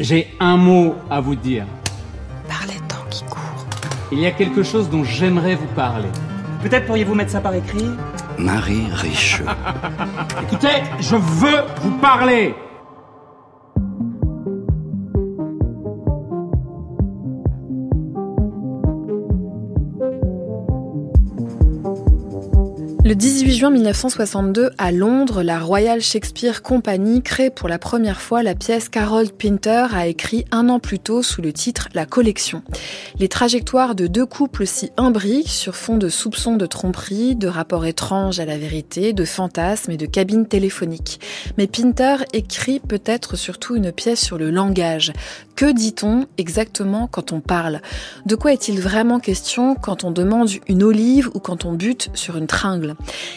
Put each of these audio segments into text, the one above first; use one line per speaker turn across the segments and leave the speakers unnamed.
J'ai un mot à vous dire.
Parlez tant qui court.
Il y a quelque chose dont j'aimerais vous parler.
Peut-être pourriez-vous mettre ça par écrit?
Marie Richeux.
Écoutez, je veux vous parler
Le 18 juin 1962, à Londres, la Royal Shakespeare Company crée pour la première fois la pièce qu'Harold Pinter a écrit un an plus tôt sous le titre La Collection. Les trajectoires de deux couples s'y imbriquent sur fond de soupçons de tromperie, de rapports étranges à la vérité, de fantasmes et de cabines téléphoniques. Mais Pinter écrit peut-être surtout une pièce sur le langage. Que dit-on exactement quand on parle? De quoi est-il vraiment question quand on demande une olive ou quand on bute sur une tringle?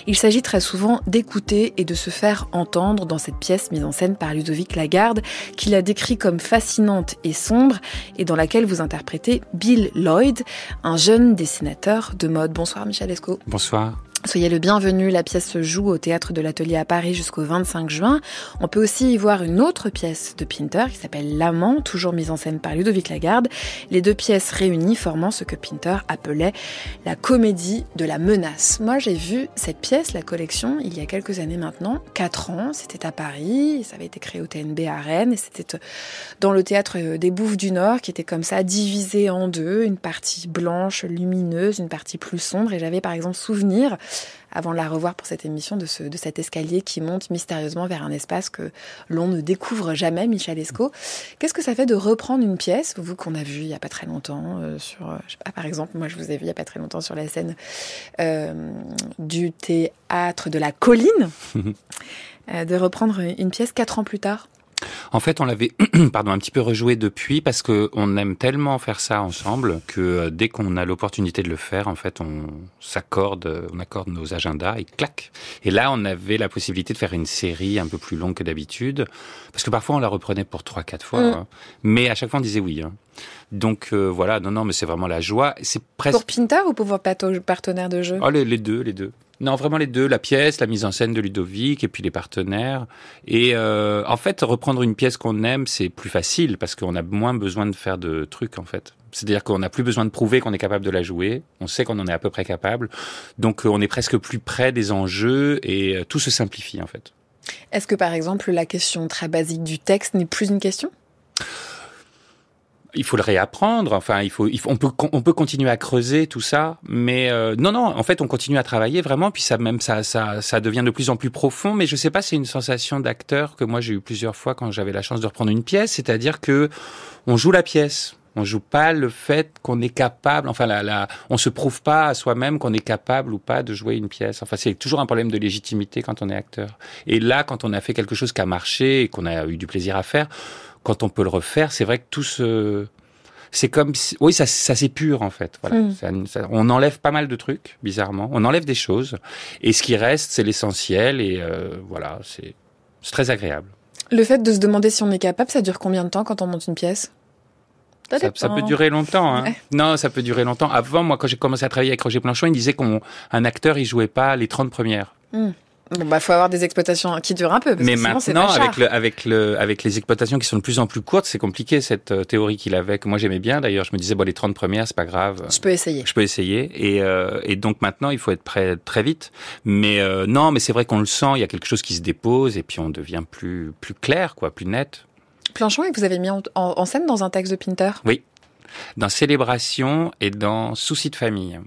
Il s'agit très souvent d'écouter et de se faire entendre dans cette pièce mise en scène par Ludovic Lagarde, qu'il a décrit comme fascinante et sombre, et dans laquelle vous interprétez Bill Lloyd, un jeune dessinateur de mode. Bonsoir Michel Esco.
Bonsoir.
Soyez le bienvenu, la pièce se joue au théâtre de l'Atelier à Paris jusqu'au 25 juin. On peut aussi y voir une autre pièce de Pinter qui s'appelle L'amant, toujours mise en scène par Ludovic Lagarde. Les deux pièces réunies formant ce que Pinter appelait la comédie de la menace. Moi, j'ai vu cette pièce, la collection, il y a quelques années maintenant, quatre ans. C'était à Paris, ça avait été créé au TNB à Rennes et c'était dans le théâtre des Bouffes du Nord qui était comme ça divisé en deux, une partie blanche, lumineuse, une partie plus sombre. Et j'avais par exemple souvenir avant de la revoir pour cette émission, de, ce, de cet escalier qui monte mystérieusement vers un espace que l'on ne découvre jamais, Michel Esco. Qu'est-ce que ça fait de reprendre une pièce, vous qu'on a vu il n'y a pas très longtemps, euh, sur, euh, je sais pas, par exemple, moi je vous ai vu il n'y a pas très longtemps sur la scène euh, du théâtre de la colline, de reprendre une pièce quatre ans plus tard?
En fait, on l'avait, pardon, un petit peu rejoué depuis parce que on aime tellement faire ça ensemble que euh, dès qu'on a l'opportunité de le faire, en fait, on s'accorde, on accorde nos agendas et clac. Et là, on avait la possibilité de faire une série un peu plus longue que d'habitude parce que parfois on la reprenait pour trois, quatre fois, mm. hein. mais à chaque fois on disait oui. Hein. Donc euh, voilà, non, non, mais c'est vraiment la joie. C'est presque
pour Pinter ou pour vos partenaires de jeu?
Oh, les, les deux, les deux. Non, vraiment les deux, la pièce, la mise en scène de Ludovic et puis les partenaires. Et euh, en fait, reprendre une pièce qu'on aime, c'est plus facile parce qu'on a moins besoin de faire de trucs en fait. C'est-à-dire qu'on n'a plus besoin de prouver qu'on est capable de la jouer. On sait qu'on en est à peu près capable. Donc euh, on est presque plus près des enjeux et euh, tout se simplifie en fait.
Est-ce que par exemple la question très basique du texte n'est plus une question?
Il faut le réapprendre. Enfin, il faut, il faut, on peut, on peut continuer à creuser tout ça, mais euh, non, non. En fait, on continue à travailler vraiment, puis ça même ça, ça, ça devient de plus en plus profond. Mais je sais pas, c'est une sensation d'acteur que moi j'ai eu plusieurs fois quand j'avais la chance de reprendre une pièce, c'est-à-dire que on joue la pièce. On joue pas le fait qu'on est capable, enfin, la, la, on se prouve pas à soi-même qu'on est capable ou pas de jouer une pièce. Enfin, c'est toujours un problème de légitimité quand on est acteur. Et là, quand on a fait quelque chose qui a marché et qu'on a eu du plaisir à faire, quand on peut le refaire, c'est vrai que tout se c'est comme oui ça, ça s'épure en fait voilà mm. on enlève pas mal de trucs bizarrement on enlève des choses et ce qui reste c'est l'essentiel et euh, voilà c'est très agréable
le fait de se demander si on est capable ça dure combien de temps quand on monte une pièce?
Ça, ça, peut durer longtemps. Hein. Non, ça peut durer longtemps. Avant, moi, quand j'ai commencé à travailler avec Roger Planchon, il disait qu'un acteur, il jouait pas les 30 premières.
Mm. Bon, bah, faut avoir des exploitations qui durent un peu. Parce
Mais
que
maintenant, avec le, avec le, avec les exploitations qui sont de plus en plus courtes, c'est compliqué cette euh, théorie qu'il avait que moi j'aimais bien. D'ailleurs, je me disais bon, les 30 premières, c'est pas grave.
Je peux essayer.
Je peux essayer. Et, euh, et donc maintenant, il faut être prêt très vite. Mais euh, non, mais c'est vrai qu'on le sent. Il y a quelque chose qui se dépose et puis on devient plus, plus clair, quoi, plus net.
Planchon, et vous avez mis en, en scène dans un texte de Pinter?
Oui, dans Célébration et dans Souci de famille.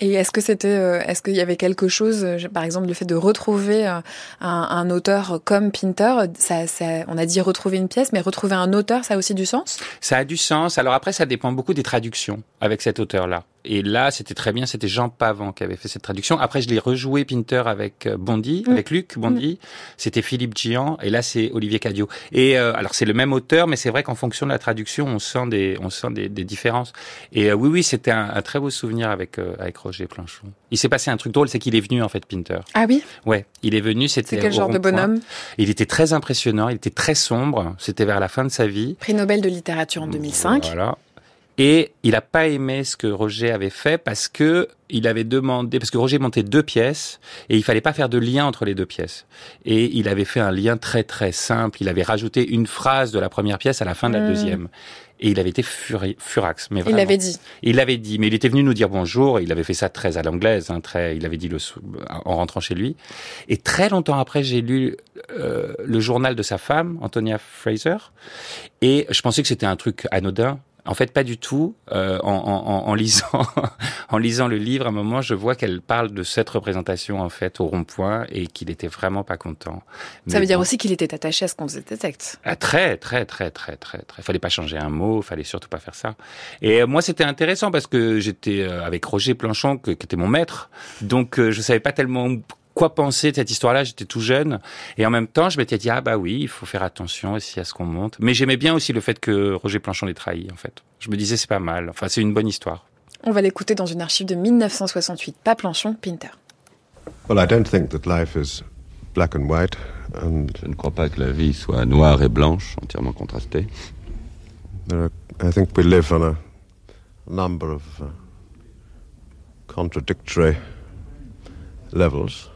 Et est-ce que c'était, euh, est-ce qu'il y avait quelque chose, euh, par exemple le fait de retrouver euh, un, un auteur comme Pinter, ça, ça, on a dit retrouver une pièce, mais retrouver un auteur, ça a aussi du sens?
Ça a du sens. Alors après, ça dépend beaucoup des traductions avec cet auteur-là. Et là, c'était très bien. C'était Jean Pavant qui avait fait cette traduction. Après, je l'ai rejoué Pinter avec euh, Bondy, mm. avec Luc Bondy. Mm. C'était Philippe Gian. Et là, c'est Olivier Cadio. Et euh, alors, c'est le même auteur, mais c'est vrai qu'en fonction de la traduction, on sent des, on sent des, des différences. Et euh, oui, oui, c'était un, un, très beau souvenir avec avec Roger Planchon. Il s'est passé un truc drôle, c'est qu'il est venu en fait Pinter.
Ah oui?
Ouais, il est venu. C'était
quel genre de bonhomme?
Il était très impressionnant. Il était très sombre. C'était vers la fin de sa vie.
Prix Nobel de littérature en 2005.
Voilà. Et il n'a pas aimé ce que Roger avait fait parce que il avait demandé, parce que Roger montait deux pièces et il fallait pas faire de lien entre les deux pièces. Et il avait fait un lien très très simple. Il avait rajouté une phrase de la première pièce à la fin de la
Mmh.
deuxième. Et il avait été furi- furax. Mais
Il
vraiment.
l'avait dit.
Il l'avait dit, mais il était venu nous dire bonjour. Il avait fait ça très à l'anglaise, hein, très. Il avait dit le en rentrant chez lui. Et très longtemps après, j'ai lu euh, le journal de sa femme, Antonia Fraser, et je pensais que c'était un truc anodin. En fait, pas du tout. Euh, en, en, en, lisant, en lisant le livre, à un moment, je vois qu'elle parle de cette représentation en fait au rond-point et qu'il était vraiment pas content.
Ça veut dire
bon.
aussi qu'il était attaché à ce qu'on faisait des textes.
Ah, très, très, très, très, très, très. Fallait pas changer un mot, fallait surtout pas faire ça. Et euh, moi, c'était intéressant parce que j'étais euh, avec Roger Planchon, qui était mon maître. Donc, euh, je savais pas tellement quoi penser de cette histoire-là. J'étais tout jeune. Et en même temps, je m'étais dit, ah bah oui, il faut faire attention aussi à ce qu'on monte. Mais j'aimais bien aussi le fait que Roger Planchon l'ait trahi, en fait. Je me disais, c'est pas mal. Enfin, c'est une bonne histoire.
On va l'écouter dans une archive de 1968. Pas Planchon, Pinter.
Well, I don't think that life is black and white, and
Je ne crois pas que la vie soit noire et blanche, entièrement contrastée.
there are, I think we live on a number of uh, contradictory levels.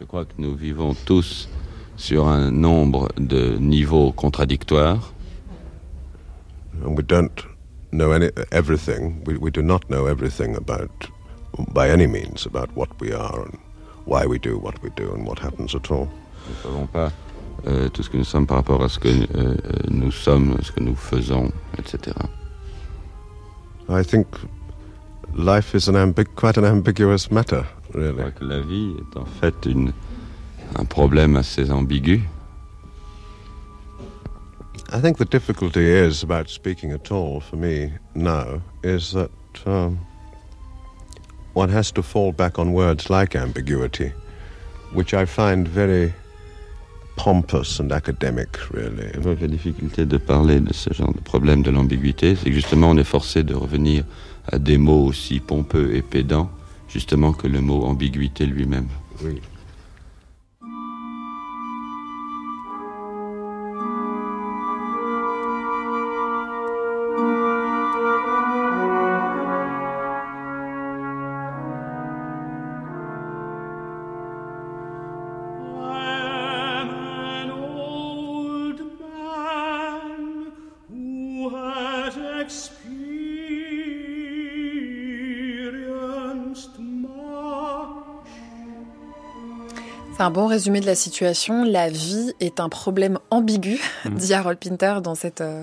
Je crois que nous vivons tous sur un nombre de niveaux contradictoires.
and we don't know any everything. We, we do not know everything about, by any means, about what we are and why we do what we do and what happens at all.
Nous ne savons pas euh, tout ce que nous sommes par rapport à ce que euh, euh, nous sommes, ce que nous faisons, etc.
I think life is an ambig- quite an ambiguous matter,
Je
really.
crois que la vie est en fait une, un problème assez ambigu.
I think the difficulty is about speaking at all for me now is that um, one has to fall back on words like ambiguity, which I find very pompous and academic, really.
Je vois que la difficulté de parler de ce genre de problème de l'ambiguïté, c'est que justement on est forcé de revenir à des mots aussi pompeux et pédants, justement que le mot ambiguïté lui-même.
Oui.
Un bon résumé de la situation. La vie est un problème ambigu, dit Harold Pinter dans cette, euh,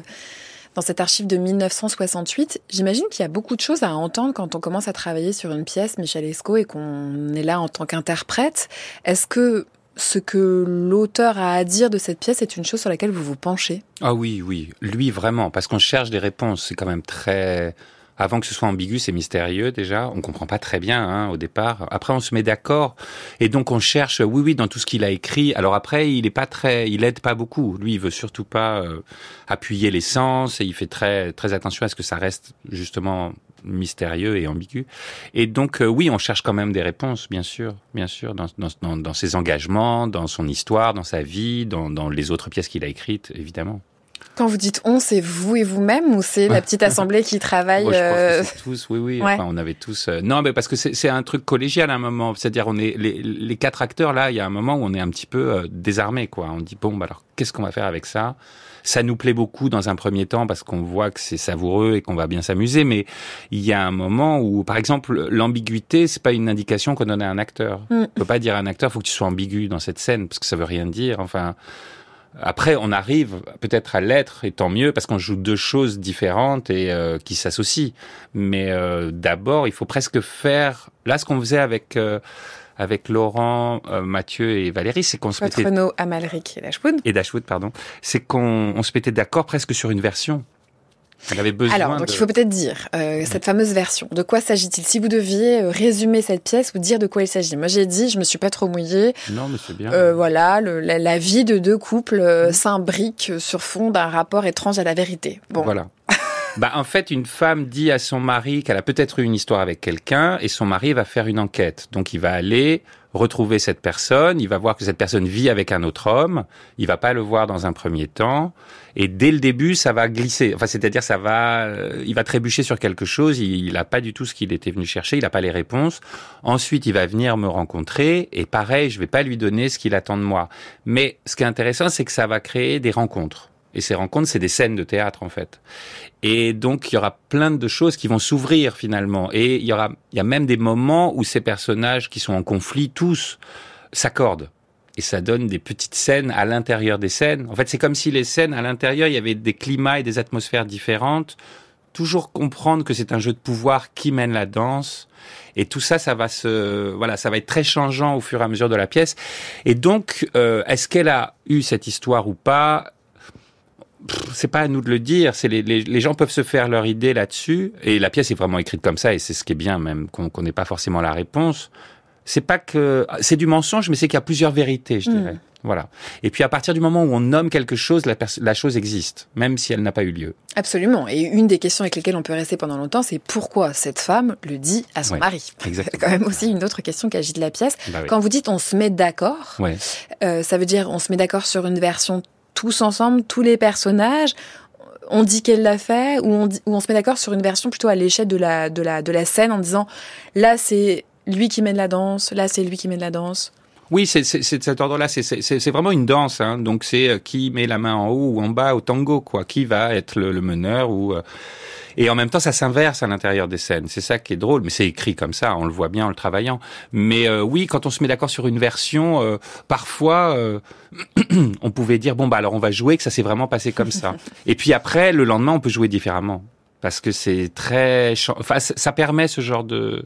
dans cette archive de 1968. J'imagine qu'il y a beaucoup de choses à entendre quand on commence à travailler sur une pièce, Michel Esco, et qu'on est là en tant qu'interprète. Est-ce que ce que l'auteur a à dire de cette pièce est une chose sur laquelle vous vous penchez?
Ah oui, oui, lui vraiment, parce qu'on cherche des réponses. C'est quand même très. Avant que ce soit ambigu, c'est mystérieux déjà. On comprend pas très bien hein, au départ. Après, on se met d'accord et donc on cherche. Oui, oui, dans tout ce qu'il a écrit. Alors après, il est pas très, il aide pas beaucoup. Lui, il veut surtout pas euh, appuyer les sens et il fait très très attention à ce que ça reste justement mystérieux et ambigu. Et donc euh, oui, on cherche quand même des réponses, bien sûr, bien sûr, dans, dans, dans, dans ses engagements, dans son histoire, dans sa vie, dans, dans les autres pièces qu'il a écrites, évidemment.
Quand vous dites on, c'est vous et vous-même ou c'est la petite assemblée qui travaille
Moi, je pense
euh,
que tous, oui, oui.
ouais.
Enfin, on avait tous. euh, Non, mais parce que c'est un truc collégial à un moment. C'est-à-dire, on est les, les quatre acteurs là. Il y a un moment où on est un petit peu euh, désarmés, quoi. On dit bon, bah alors, qu'est-ce qu'on va faire avec ça? Ça nous plaît beaucoup dans un premier temps parce qu'on voit que c'est savoureux et qu'on va bien s'amuser. Mais il y a un moment où, par exemple, l'ambiguïté, c'est pas une indication qu'on donne à un acteur.
Mm.
On peut pas dire à un acteur, faut que tu sois ambigu dans cette scène parce que ça veut rien dire. Enfin. Après, on arrive peut-être à l'être, et tant mieux, parce qu'on joue deux choses différentes et euh, qui s'associent. Mais euh, d'abord, il faut presque faire... Là, ce qu'on faisait avec euh, avec Laurent, euh, Mathieu et Valérie, c'est qu'on se mettait...
Renaud, Amalric et Lashwood
Et Dashwood, pardon. C'est qu'on on se mettait d'accord presque sur une version. On avait besoin
Alors, donc
de...
il faut peut-être dire euh, cette fameuse version. De quoi s'agit-il? Si vous deviez euh, résumer cette pièce ou dire de quoi il s'agit. Moi, j'ai dit, je me suis pas trop mouillée.
Non, mais c'est bien.
Euh, voilà, le- la, la vie de deux couples euh, s'imbrique sur fond d'un rapport étrange à la vérité. Bon,
Voilà. Bah, en fait, une femme dit à son mari qu'elle a peut-être eu une histoire avec quelqu'un et son mari va faire une enquête. Donc, il va aller retrouver cette personne, il va voir que cette personne vit avec un autre homme, il va pas le voir dans un premier temps et dès le début, ça va glisser. Enfin, c'est-à-dire ça va euh, il va trébucher sur quelque chose, il n'a pas du tout ce qu'il était venu chercher, il n'a pas les réponses. Ensuite, il va venir me rencontrer et pareil, je vais pas lui donner ce qu'il attend de moi. Mais ce qui est intéressant, c'est que ça va créer des rencontres. Et ces rencontres, c'est des scènes de théâtre en fait. Et donc il y aura plein de choses qui vont s'ouvrir finalement. Et il y aura, il y a même des moments où ces personnages qui sont en conflit tous s'accordent. Et ça donne des petites scènes à l'intérieur des scènes. En fait, c'est comme si les scènes à l'intérieur, il y avait des climats et des atmosphères différentes. Toujours comprendre que c'est un jeu de pouvoir qui mène la danse. Et tout ça, ça va se, voilà, ça va être très changeant au fur et à mesure de la pièce. Et donc, euh, est-ce qu'elle a eu cette histoire ou pas? C'est pas à nous de le dire. C'est les, les, les, gens peuvent se faire leur idée là-dessus. Et la pièce est vraiment écrite comme ça, et c'est ce qui est bien, même qu'on n'ait pas forcément la réponse. C'est pas que c'est du mensonge, mais c'est qu'il y a plusieurs vérités, je dirais. Voilà. Et puis à partir du moment où on nomme quelque chose, la, la chose existe, même si elle n'a pas eu lieu.
Absolument. Et une des questions avec lesquelles on peut rester pendant longtemps, c'est pourquoi cette femme le dit à son
Ouais,
mari? C'est quand même aussi une autre question qui agite la pièce.
Bah oui.
Quand vous dites on se met d'accord,
Ouais.
euh, ça veut dire on se met d'accord sur une version tous ensemble, tous les personnages. On dit qu'elle l'a fait, ou on, on se met d'accord sur une version plutôt à l'échelle de la, de, la, de la scène en disant là c'est lui qui mène la danse, là c'est lui qui mène la danse.
Oui, c'est de cet ordre-là. C'est- vraiment une danse. Hein. Donc c'est euh, qui met la main en haut ou en bas au tango, quoi. Qui va être le, le meneur ou euh, et en même temps ça s'inverse à l'intérieur des scènes. C'est ça qui est drôle. Mais c'est écrit comme ça. On le voit bien en le travaillant. Mais euh, oui, quand on se met d'accord sur une version, euh, parfois euh, on pouvait dire bon bah alors on va jouer que ça s'est vraiment passé comme ça. et puis après le lendemain on peut jouer différemment parce que c'est très enfin ça permet ce genre de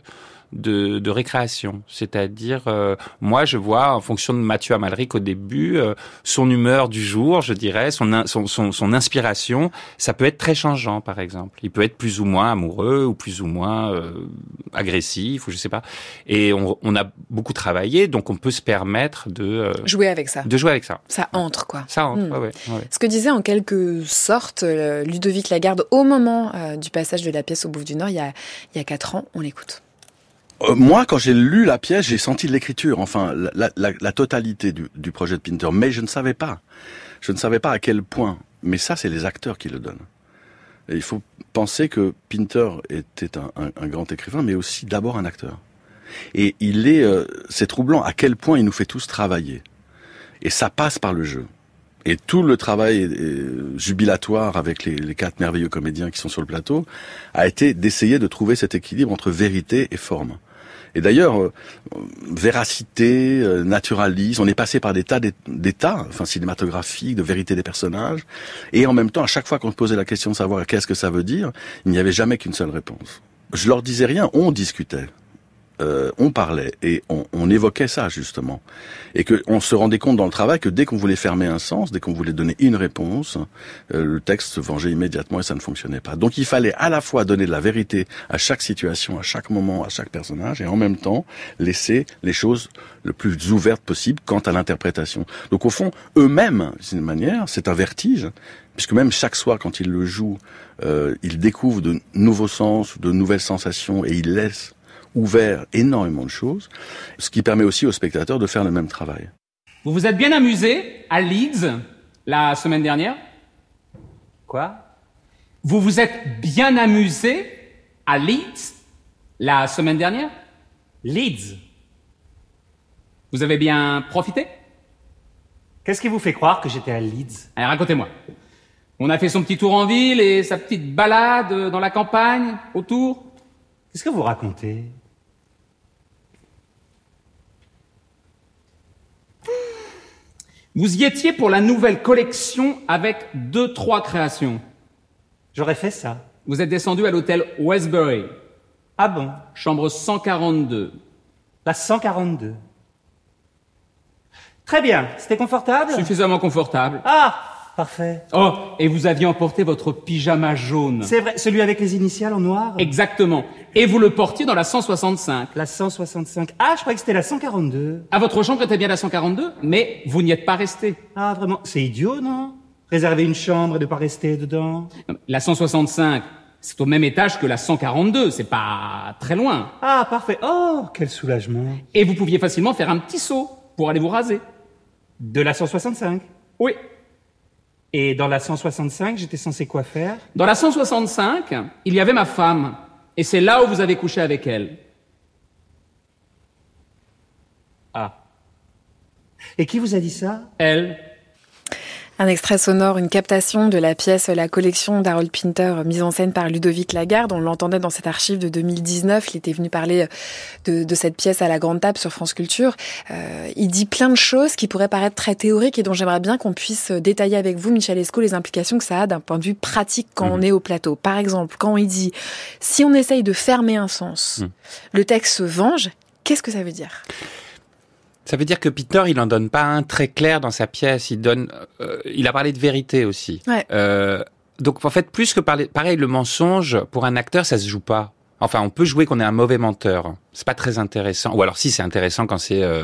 de, de récréation. C'est-à-dire, euh, moi, je vois, en fonction de Mathieu Amalric au début, euh, son humeur du jour, je dirais, son, son, son, son inspiration, ça peut être très changeant, par exemple. Il peut être plus ou moins amoureux ou plus ou moins euh, agressif, ou je sais pas. Et on, on a beaucoup travaillé, donc on peut se permettre de, euh,
Jouer avec ça.
de jouer avec ça.
Ça entre quoi.
Ça, entre,
Hmm.
ouais, ouais, ouais.
Ce que disait en quelque sorte euh, Ludovic Lagarde au moment euh, du passage de la pièce au Bouffe du Nord, il y a, il y a quatre ans, on l'écoute.
Euh, moi, quand j'ai lu la pièce, j'ai senti l'écriture, enfin la, la- la- la totalité du, du projet de Pinter, mais je ne savais pas. Je ne savais pas à quel point. Mais ça, c'est les acteurs qui le donnent. Et il faut penser que Pinter était un, un- un grand écrivain, mais aussi d'abord un acteur. Et il est, euh, c'est troublant à quel point il nous fait tous travailler. Et ça passe par le jeu. Et tout le travail euh, jubilatoire avec les, les quatre merveilleux comédiens qui sont sur le plateau a été d'essayer de trouver cet équilibre entre vérité et forme. Et d'ailleurs, euh, véracité, euh, naturalisme, on est passé par des tas d'é- d'états, enfin cinématographiques, de vérité des personnages, et en même temps, à chaque fois qu'on se posait la question de savoir qu'est-ce que ça veut dire, il n'y avait jamais qu'une seule réponse. Je leur disais rien, on discutait. Euh, on parlait et on, on évoquait ça justement et que on se rendait compte dans le travail que dès qu'on voulait fermer un sens, dès qu'on voulait donner une réponse, euh, le texte se vengeait immédiatement et ça ne fonctionnait pas. Donc il fallait à la fois donner de la vérité à chaque situation, à chaque moment, à chaque personnage et en même temps laisser les choses le plus ouvertes possible quant à l'interprétation. Donc au fond, eux-mêmes, d'une manière, c'est un vertige puisque même chaque soir quand ils le jouent, euh, ils découvrent de nouveaux sens, de nouvelles sensations et ils laissent ouvert énormément de choses, ce qui permet aussi aux spectateurs de faire le même travail.
Vous vous êtes bien amusé à Leeds la semaine dernière?
Quoi?
Vous vous êtes bien amusé à Leeds la semaine dernière?
Leeds.
Vous avez bien profité?
Qu'est-ce qui vous fait croire que j'étais à Leeds?
Allez, racontez-moi. On a fait son petit tour en ville et sa petite balade dans la campagne, autour.
Qu'est-ce que vous racontez?
Vous y étiez pour la nouvelle collection avec deux, trois créations.
J'aurais fait ça.
Vous êtes descendu à l'hôtel Westbury,
Ah bon?
Chambre 142.
La 142. Très bien. C'était confortable?
Suffisamment confortable.
Ah Parfait.
Oh, et vous aviez emporté votre pyjama jaune.
C'est vrai, celui avec les initiales en noir
Exactement. Et vous le portiez dans la 165.
La 165. Ah, je croyais que c'était la 142.
À votre chambre était bien la 142, mais vous n'y êtes pas resté.
Ah, vraiment C'est idiot, non? Réserver une chambre et ne pas rester dedans
La 165, c'est au même étage que la 142, c'est pas très loin.
Ah, parfait. Oh, quel soulagement.
Et vous pouviez facilement faire un petit saut pour aller vous raser.
De la 165
Oui.
Et dans la 165, j'étais censé quoi faire?
Dans la 165, il y avait ma femme. Et c'est là où vous avez couché avec elle.
Ah. Et qui vous a dit ça?
Elle.
Un extrait sonore, une captation de la pièce La collection d'Harold Pinter, mise en scène par Ludovic Lagarde. On l'entendait dans cet archive de 2019. Il était venu parler de, de cette pièce à la grande table sur France Culture. Euh, il dit plein de choses qui pourraient paraître très théoriques et dont j'aimerais bien qu'on puisse détailler avec vous, Michel Esco, les implications que ça a d'un point de vue pratique quand on est au plateau. Par exemple, quand il dit si on essaye de fermer un sens,
Mm.
le texte se venge, qu'est-ce que ça veut dire?
Ça veut dire que Peter, il en donne pas un très clair dans sa pièce. Il donne, euh, il a parlé de vérité aussi.
Ouais.
Euh, donc en fait, plus que parler, pareil, le mensonge pour un acteur, ça se joue pas. Enfin, on peut jouer qu'on est un mauvais menteur. C'est pas très intéressant. Ou alors si, c'est intéressant quand c'est euh,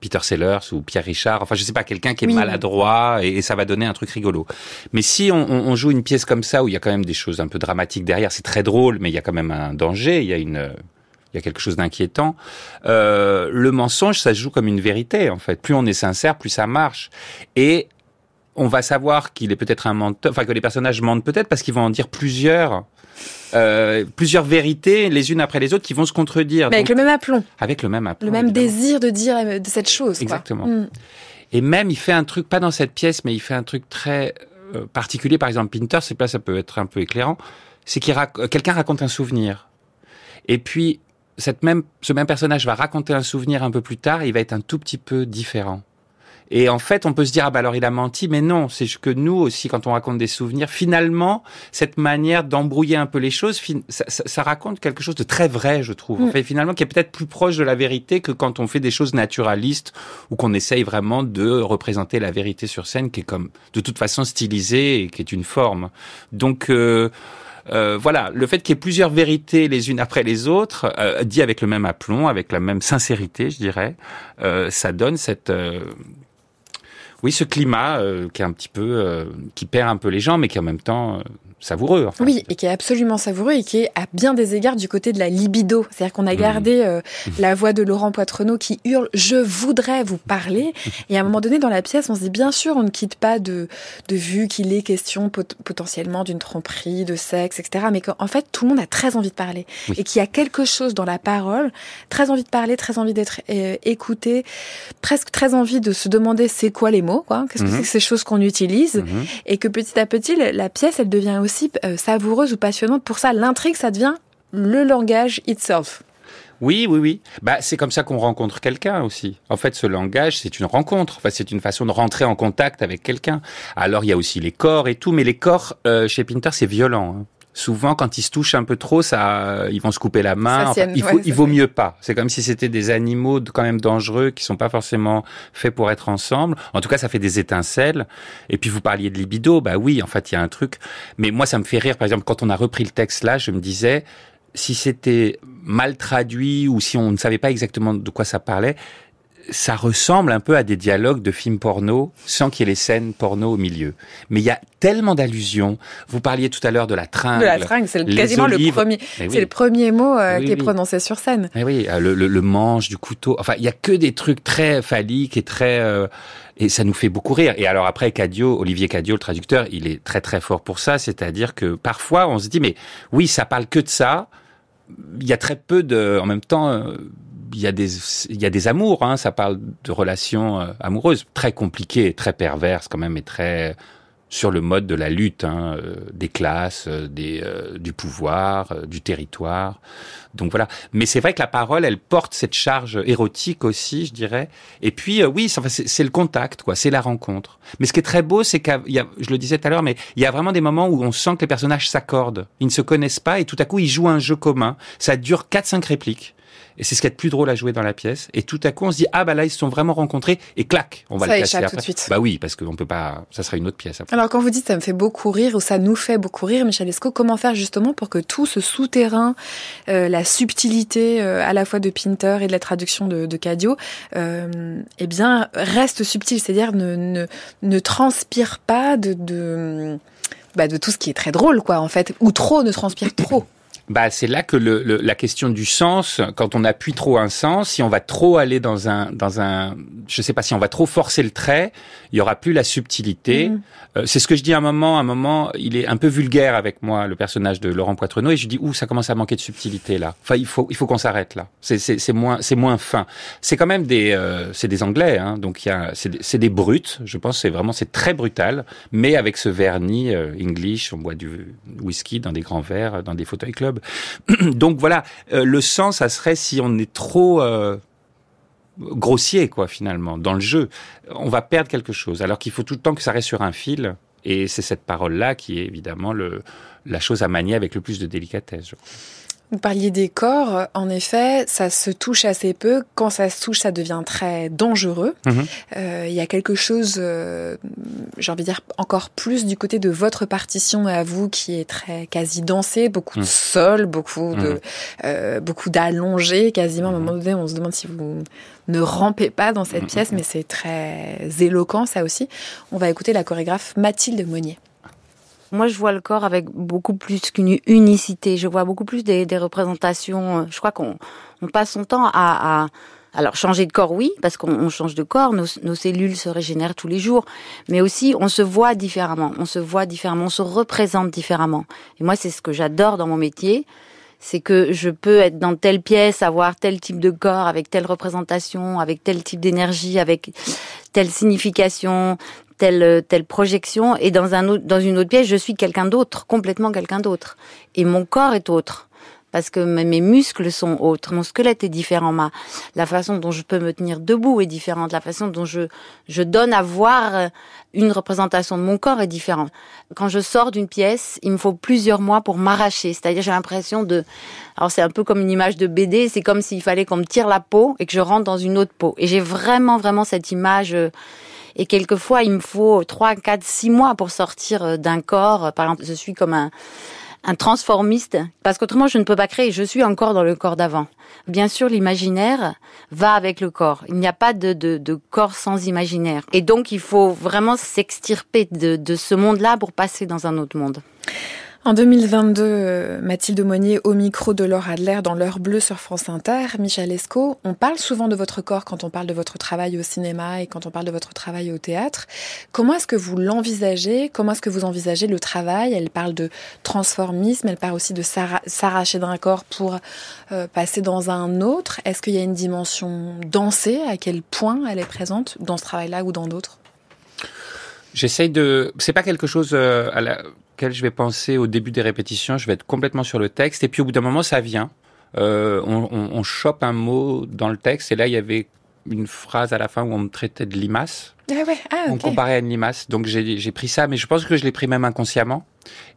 Peter Sellers ou Pierre Richard. Enfin, je sais pas, quelqu'un qui est
Oui.
maladroit et, et ça va donner un truc rigolo. Mais si on, on- on joue une pièce comme ça où il y a quand même des choses un peu dramatiques derrière, c'est très drôle, mais il y a quand même un danger. Il y a une il y a quelque chose d'inquiétant. Euh, le mensonge, ça se joue comme une vérité, en fait. Plus on est sincère, plus ça marche. Et on va savoir qu'il est peut-être un menteur, enfin que les personnages mentent peut-être parce qu'ils vont en dire plusieurs, euh, plusieurs vérités les unes après les autres qui vont se contredire.
Mais avec
Donc,
le même aplomb,
avec le même aplomb,
le même
évidemment.
désir de dire de cette chose.
Exactement.
Mm.
Et même, il fait un truc, pas dans cette pièce, mais il fait un truc très euh, particulier. Par exemple, Pinter, c'est là, ça peut être un peu éclairant. C'est qu'il rac- quelqu'un raconte un souvenir. Et puis, cette même, ce même personnage va raconter un souvenir un peu plus tard, et il va être un tout petit peu différent. Et en fait, on peut se dire, ah bah alors il a menti, mais non, c'est que nous aussi, quand on raconte des souvenirs, finalement, cette manière d'embrouiller un peu les choses, ça, ça- ça raconte quelque chose de très vrai, je trouve.
Mm.
En fait, finalement, qui est peut-être plus proche de la vérité que quand on fait des choses naturalistes ou qu'on essaye vraiment de représenter la vérité sur scène, qui est comme de toute façon stylisée et qui est une forme. Donc euh, euh, voilà, le fait qu'il y ait plusieurs vérités les unes après les autres, euh, dit avec le même aplomb, avec la même sincérité, je dirais, euh, ça donne cette euh, oui, ce climat euh, qui est un petit peu, qui perd un peu les gens, mais qui en même temps savoureux. Enfin,
Oui, et qui est absolument savoureux et qui est à bien des égards du côté de la libido. C'est-à-dire qu'on a
Mhm.
gardé euh, la voix de Laurent Poitrenaud qui hurle « Je voudrais vous parler ». Et à un moment donné, dans la pièce, on se dit bien sûr, on ne quitte pas de, de vue qu'il est question pot- potentiellement d'une tromperie, de sexe, etc. Mais qu'en en fait, tout le monde a très envie de parler.
Oui.
Et qu'il y a quelque chose dans la parole, très envie de parler, très envie d'être euh, écouté, presque très envie de se demander c'est quoi les mots, quoi Qu'est-ce que c'est que ces choses qu'on utilise et que petit à petit, la- la pièce, elle devient aussi euh, savoureuse ou passionnante. Pour ça, l'intrigue, ça devient le langage itself.
Oui, oui, oui. Bah, c'est comme ça qu'on rencontre quelqu'un aussi. En fait, ce langage, c'est une rencontre. Enfin, c'est une façon de rentrer en contact avec quelqu'un. Alors, il y a aussi les corps et tout, mais les corps euh, chez Pinter, c'est violent. hein. Souvent, quand ils se touchent un peu trop, ça, ils vont se couper la main.
Ça
Enfin,
tienne,
il faut, il vaut mieux pas. C'est comme si c'était des animaux quand même dangereux qui sont pas forcément faits pour être ensemble. En tout cas, ça fait des étincelles. Et puis, vous parliez de libido. Bah oui, en fait, il y a un truc. Mais moi, ça me fait rire. Par exemple, quand on a repris le texte là, je me disais, si c'était mal traduit ou si on ne savait pas exactement de quoi ça parlait, ça ressemble un peu à des dialogues de films porno sans qu'il y ait les scènes porno au milieu. Mais il y a tellement d'allusions. Vous parliez tout à l'heure de la tringle.
De la tringle, c'est quasiment le premier,
oui.
c'est le premier mot euh,
Oui,
qui est prononcé sur scène.
Eh oui, euh, le, le, le manche du couteau. Enfin, il y a que des trucs très phalliques et très euh, et ça nous fait beaucoup rire. Et alors après, Cadio, Olivier Cadio, le traducteur, il est très très fort pour ça. C'est-à-dire que parfois, on se dit, mais oui, ça parle que de ça. Il y a très peu de, en même temps. euh, il y a des il y a des amours hein, ça parle de relations euh, amoureuses. Très compliquées très perverses quand même et très sur le mode de la lutte hein, euh, des classes euh, des euh, du pouvoir du territoire. Donc voilà. Mais c'est vrai que la parole elle porte cette charge érotique aussi je dirais. Et puis euh, oui c'est le contact quoi. C'est la rencontre. Mais ce qui est très beau c'est qu'il y a je le disais tout à l'heure mais il y a vraiment des moments où on sent que les personnages s'accordent. Ils ne se connaissent pas et tout à coup ils jouent un jeu commun. Ça dure quatre cinq répliques et c'est ce qui est le plus drôle à jouer dans la pièce. Et tout à coup, on se dit ah bah là ils se sont vraiment rencontrés et clac, on va
Ça
le casser après.
tout de suite.
Bah oui, parce qu'on peut pas, ça sera une autre pièce. Après.
Alors quand vous dites ça me fait beaucoup rire ou ça nous fait beaucoup rire, Michel Esco, comment faire justement pour que tout ce souterrain, euh, la subtilité euh, à la fois de Pinter et de la traduction de, de Cadio, euh, eh bien reste subtil, c'est-à-dire ne, ne, ne transpire pas de, de bah, de tout ce qui est très drôle, quoi, en fait, ou trop ne transpire trop.
Bah, c'est là que le, le, la question du sens, quand on appuie trop un sens, si on va trop aller dans un, dans un, je sais pas, si on va trop forcer le trait, il y aura plus la subtilité.
Mhm.
Euh, c'est ce que je dis à un moment. À un moment, il est un peu vulgaire avec moi, le personnage de Laurent Poitrenaud, et je dis ouh, ça commence à manquer de subtilité là. Enfin, il faut, il faut qu'on s'arrête là. C'est, c'est, c'est moins, c'est moins fin. C'est quand même des, euh, c'est des Anglais, hein, donc il y a, c'est, des- c'est des brutes. Je pense, c'est vraiment, c'est très brutal, mais avec ce vernis euh, English, on boit du whisky dans des grands verres, dans des fauteuils Donc voilà, euh, le sens, ça serait si on est trop euh, grossier, quoi, finalement, dans le jeu. On va perdre quelque chose, alors qu'il faut tout le temps que ça reste sur un fil. Et c'est cette parole-là qui est évidemment le, la chose à manier avec le plus de délicatesse. je crois.
Vous parliez des corps, en effet, ça se touche assez peu. Quand ça se touche, ça devient très dangereux.
Mhm.
Euh, Il y a quelque chose, euh, j'ai envie de dire, encore plus du côté de votre partition à vous, qui est très quasi dansée, beaucoup de
Mhm.
sol, beaucoup de,
Mhm.
euh, beaucoup d'allongés, quasiment. À un moment donné, on se demande si vous ne rampez pas dans cette pièce, mais c'est très éloquent, ça aussi. On va écouter la chorégraphe Mathilde Monnier.
Moi, je vois le corps avec beaucoup plus qu'une unicité. Je vois beaucoup plus des, représentations. euh, Je crois qu'on on passe son temps à, alors changer de corps, oui, parce qu'on on change de corps, nos cellules se régénèrent tous les jours, mais aussi on se voit différemment, on se voit différemment, on se représente différemment. Et moi, c'est ce que j'adore dans mon métier, c'est que je peux être dans telle pièce, avoir tel type de corps, avec telle représentation, avec tel type d'énergie, avec telle signification, telle telle projection, et dans un autre, dans une autre pièce, je suis quelqu'un d'autre, complètement quelqu'un d'autre, et mon corps est autre. Parce que mes muscles sont autres, mon squelette est différent, ma la façon dont je peux me tenir debout est différente, la façon dont je je donne à voir une représentation de mon corps est différente. Quand je sors d'une pièce, il me faut plusieurs mois pour m'arracher, c'est-à-dire j'ai l'impression de alors c'est un peu comme une image de BD, c'est comme s'il fallait qu'on me tire la peau et que je rentre dans une autre peau. Et j'ai vraiment vraiment cette image euh, et quelquefois il me faut trois, quatre, six mois pour sortir euh, d'un corps. Par exemple, je suis comme un transformiste, parce qu'autrement je ne peux pas créer, je suis encore dans le corps d'avant. Bien sûr, l'imaginaire va avec le corps. Il n'y a pas de, corps sans imaginaire. Et donc, il faut vraiment s'extirper de ce monde-là pour passer dans un autre monde.
En 2022, euh, Mathilde Monnier au micro de Laure Adler dans l'heure bleue sur France Inter. Michel Esco, on parle souvent de votre corps quand on parle de votre travail au cinéma et quand on parle de votre travail au théâtre. Comment est-ce que vous l'envisagez? Comment est-ce que vous envisagez le travail? Elle parle de transformisme, elle parle aussi de s'arra- s'arracher d'un corps pour euh, passer dans un autre. Est-ce qu'il y a une dimension dansée? À quel point elle est présente dans ce travail-là ou dans d'autres?
J'essaye de. C'est pas quelque chose euh, à je vais penser au début des répétitions. Je vais être complètement sur le texte et puis au bout d'un moment, ça vient. Euh, on, on, on chope un mot dans le texte et là, il y avait une phrase à la fin où on me traitait de limace.
Ah ouais, ah
On comparait à une limace. Donc j'ai pris ça, mais je pense que je l'ai pris même inconsciemment.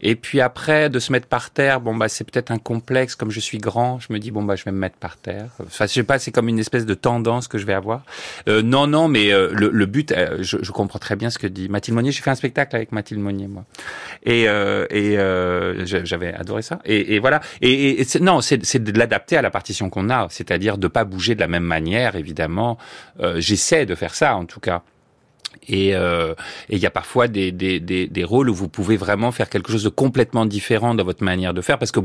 Et puis après, de se mettre par terre, bon bah c'est peut-être un complexe. Comme je suis grand, je me dis bon bah je vais me mettre par terre. Enfin, je sais pas, c'est comme une espèce de tendance que je vais avoir. Euh, non, non, mais euh, le, le but, euh, je, je comprends très bien ce que dit Mathilde Monnier. J'ai fait un spectacle avec Mathilde Monnier, moi, et euh, et euh, j'avais adoré ça. Et, et voilà. Et, et- non, c'est c'est de l'adapter à la partition qu'on a, c'est-à-dire de pas bouger de la même manière, évidemment. Euh, J'essaie de faire ça, en tout cas. Et euh, et il y a parfois des, des, des, des rôles où vous pouvez vraiment faire quelque chose de complètement différent dans votre manière de faire, parce que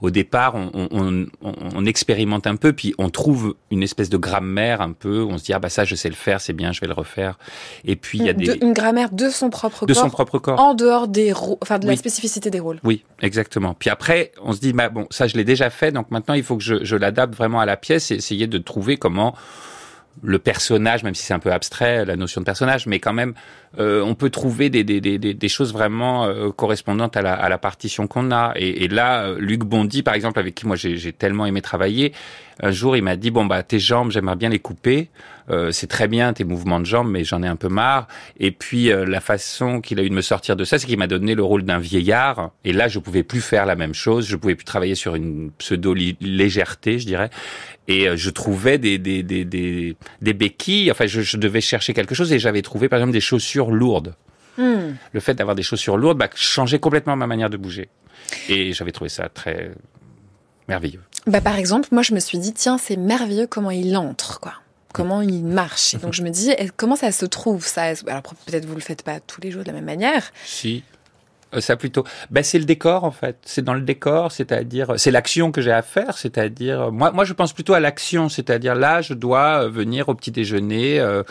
au départ, on, on, on, on expérimente un peu, puis on trouve une espèce de grammaire un peu, on se dit ah bah ça je sais le faire, c'est bien, je vais le refaire. Et puis il y a des
De- une grammaire de son propre
de
corps,
son propre corps.
en dehors des enfin de la spécificité des rôles.
Oui, exactement. Puis après, on se dit, bah bon, ça je l'ai déjà fait, donc maintenant il faut que je, je l'adapte vraiment à la pièce et essayer de trouver comment le personnage, même si c'est un peu abstrait, la notion de personnage, mais quand même, euh, on peut trouver des, des, des, des- choses vraiment euh, correspondantes à la, à la partition qu'on a. Et, et là, euh, Luc Bondy, par exemple, avec qui moi j'ai j'ai tellement aimé travailler, un jour il m'a dit, bon bah tes jambes, j'aimerais bien les couper. Euh, c'est très bien tes mouvements de jambes, mais j'en ai un peu marre. Et puis euh, la façon qu'il a eu de me sortir de ça, c'est qu'il m'a donné le rôle d'un vieillard. Et là, je pouvais plus faire la même chose. Je pouvais plus travailler sur une pseudo légèreté, je dirais. Et euh, je trouvais des des des des, des béquilles. Enfin, je, je devais chercher quelque chose et j'avais trouvé par exemple des chaussures lourdes.
Hmm.
Le fait d'avoir des chaussures lourdes bah, changeait complètement ma manière de bouger. Et j'avais trouvé ça très merveilleux.
Bah, par exemple, moi, je me suis dit, tiens, c'est merveilleux comment il entre, quoi. Comment il marche. Et donc, je me dis, comment ça se trouve, ça? Alors, peut-être vous le faites pas tous les jours de la même manière.
Si. Euh, Ça plutôt, ben c'est le décor en fait. C'est dans le décor, c'est-à-dire c'est l'action que j'ai à faire, c'est-à-dire moi moi je pense plutôt à l'action, c'est-à-dire là je dois euh, venir au petit déjeuner. euh,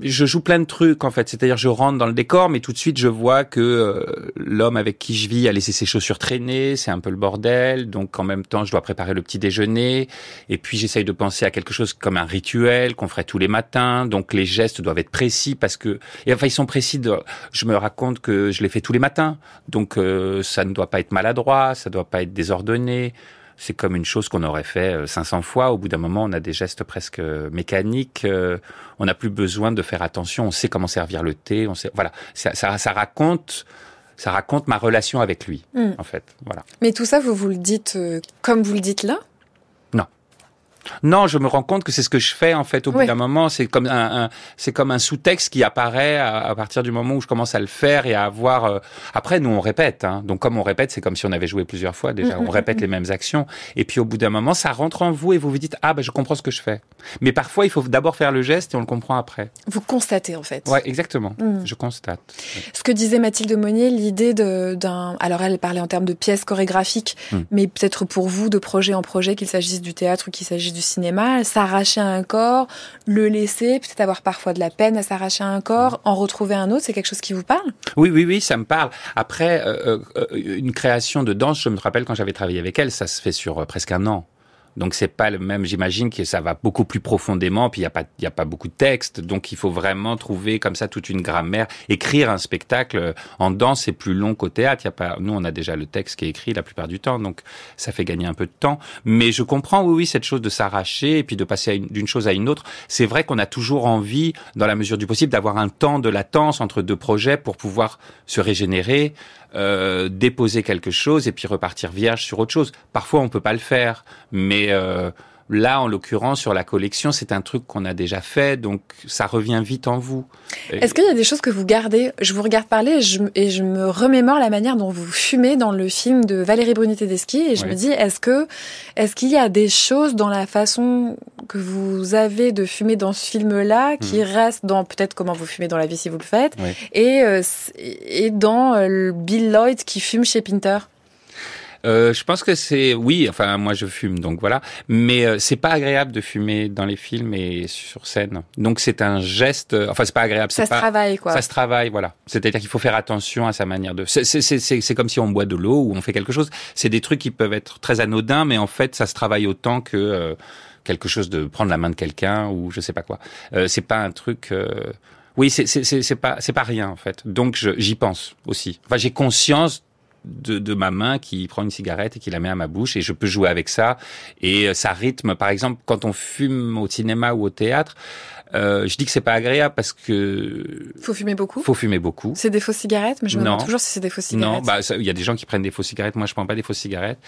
je joue plein de trucs en fait, c'est-à-dire je rentre dans le décor, mais tout de suite je vois que euh, l'homme avec qui je vis a laissé ses chaussures traîner, c'est un peu le bordel, donc en même temps je dois préparer le petit déjeuner, et puis j'essaye de penser à quelque chose comme un rituel qu'on ferait tous les matins, donc les gestes doivent être précis parce que, enfin ils sont précis. De, je me raconte que je les fais tous les matins, donc euh, ça ne doit pas être maladroit, ça ne doit pas être désordonné. C'est comme une chose qu'on aurait fait euh, 500 fois. Au bout d'un moment, on a des gestes presque euh, mécaniques. euh, On n'a plus besoin de faire attention. On sait comment servir le thé. On sait, voilà, ça, ça, ça raconte, ça raconte ma relation avec lui,
Mm.
en fait. Voilà.
Mais tout ça, vous vous le dites euh, comme vous le dites là?
Non, je me rends compte que c'est ce que je fais en fait. Au bout d'un moment, c'est comme un, un- c'est comme un sous-texte qui apparaît à, à partir du moment où je commence à le faire et à avoir. euh, Après, nous on répète. Hein. Donc comme on répète, c'est comme si on avait joué plusieurs fois déjà.
Mm, mm,
on répète
mm.
les mêmes actions. Et puis au bout d'un moment, ça rentre en vous et vous vous dites ah ben je comprends ce que je fais. Mais parfois, il faut d'abord faire le geste et on le comprend après.
Vous constatez en fait.
Ouais, exactement.
Mm.
Je constate.
Ce que disait Mathilde Monnier, l'idée d'un. Alors, elle parlait en termes de pièces chorégraphiques,
Mm.
mais peut-être pour vous, de projet en projet, qu'il s'agisse du théâtre ou qu'il s'agisse du cinéma, s'arracher à un corps, le laisser, peut-être avoir parfois de la peine à s'arracher à un corps, en retrouver un autre, c'est quelque chose qui vous parle?
Oui, oui, oui, ça me parle. Après, euh, euh, une création de danse, je me rappelle quand j'avais travaillé avec elle, ça se fait sur euh, presque un an. Donc c'est pas le même. J'imagine que ça va beaucoup plus profondément. Puis il y a pas, y a pas beaucoup de texte. Donc il faut vraiment trouver comme ça toute une grammaire. Écrire un spectacle euh, en danse c'est plus long qu'au théâtre. Y a pas. Nous on a déjà le texte qui est écrit la plupart du temps. Donc ça fait gagner un peu de temps. Mais je comprends oui oui cette chose de s'arracher et puis de passer d'une chose à une autre. C'est vrai qu'on a toujours envie, dans la mesure du possible, d'avoir un temps de latence entre deux projets pour pouvoir se régénérer, euh, déposer quelque chose et puis repartir vierge sur autre chose. Parfois, on peut pas le faire, mais euh, là, en l'occurrence, sur la collection, c'est un truc qu'on a déjà fait, donc ça revient vite en vous.
Est-ce qu'il y a des choses que vous gardez? Je vous regarde parler et je, et je me remémore la manière dont vous fumez dans le film de Valérie Bruni Tedeschi et je
Oui.
me dis est-ce que est-ce qu'il y a des choses dans la façon que vous avez de fumer dans ce film-là qui restent dans peut-être comment vous fumez dans la vie si vous le faites
Oui.
et euh, et dans euh, Bill Lloyd qui fume chez Pinter?
Euh, je pense que c'est oui. Enfin, moi, je fume, donc voilà. Mais euh, c'est pas agréable de fumer dans les films et sur scène. Donc c'est un geste. euh, Enfin, c'est pas agréable.
Ça se
pas-
travaille quoi.
Ça se travaille, voilà. C'est-à-dire qu'il faut faire attention à sa manière de. C'est- comme si on boit de l'eau ou on fait quelque chose. C'est des trucs qui peuvent être très anodins, mais en fait, ça se travaille autant que euh, quelque chose de prendre la main de quelqu'un ou je sais pas quoi. Euh, c'est pas un truc. euh, Oui, c'est pas c'est pas rien en fait. Donc j'y pense aussi. Enfin, j'ai conscience de, de ma main qui prend une cigarette et qui la met à ma bouche et je peux jouer avec ça et euh, ça rythme par exemple quand on fume au cinéma ou au théâtre euh, je dis que c'est pas agréable parce que
Faut fumer beaucoup?
faut fumer beaucoup
C'est des fausses cigarettes, mais je me demande toujours si c'est des fausses cigarettes.
non, bah il y a des gens qui prennent des fausses cigarettes. Moi, je prends pas des fausses cigarettes,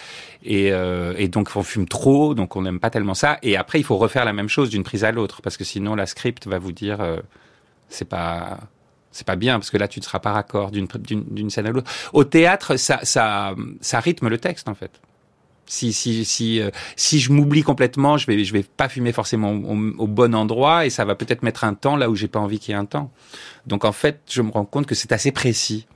et, euh, et donc on fume trop, donc on n'aime pas tellement ça. Et après, il faut refaire la même chose d'une prise à l'autre, parce que sinon la script va vous dire euh, c'est pas c'est pas bien, parce que là tu ne seras pas raccord d'une scène à l'autre. Au théâtre, ça ça ça rythme le texte en fait. Si si si euh, si je m'oublie complètement, je vais je vais pas fumer forcément au, au bon endroit et ça va peut-être mettre un temps là où j'ai pas envie qu'il y ait un temps. Donc en fait, je me rends compte que c'est assez précis.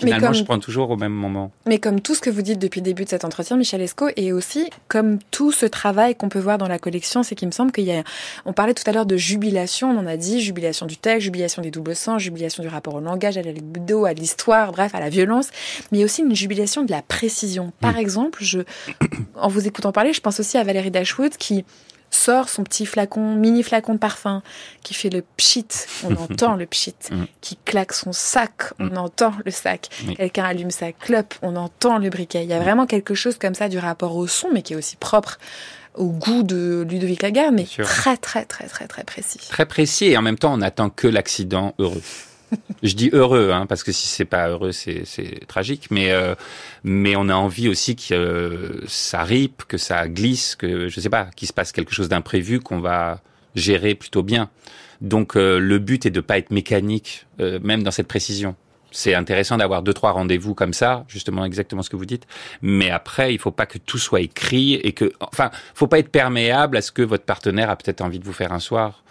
Mais
Finalement,
comme-
je prends toujours au même moment.
Mais comme tout ce que vous dites depuis le début de cet entretien, Michel Esco, et aussi comme tout ce travail qu'on peut voir dans la collection, c'est qu'il me semble qu'il y a, on parlait tout à l'heure de jubilation, on en a dit, jubilation du texte, jubilation des doubles sens, jubilation du rapport au langage, à la libido, à l'histoire, bref, à la violence, mais aussi une jubilation de la précision. Par exemple, je, en vous écoutant parler, je pense aussi à Valérie Dashwood qui sort son petit flacon, mini flacon de parfum, qui fait le pchit, on entend le pchit,
Mm.
qui claque son sac, on entend le sac.
Oui.
Quelqu'un allume sa clope, on entend le briquet. Il y a vraiment quelque chose comme ça du rapport au son, mais qui est aussi propre au goût de Ludovic Lagarde, mais très très très très très précis.
Très précis et en même temps, on n'attend que l'accident heureux. Je dis heureux, hein, parce que si c'est pas heureux, c'est c'est tragique. Mais euh, mais on a envie aussi que euh, ça ripe, que ça glisse, que je sais pas, qu'il se passe quelque chose d'imprévu qu'on va gérer plutôt bien. Donc euh, le but est de pas être mécanique, euh, même dans cette précision. C'est intéressant d'avoir deux trois rendez-vous comme ça, justement exactement ce que vous dites. Mais après, il faut pas que tout soit écrit et que, enfin, faut pas être perméable à ce que votre partenaire a peut-être envie de vous faire un soir.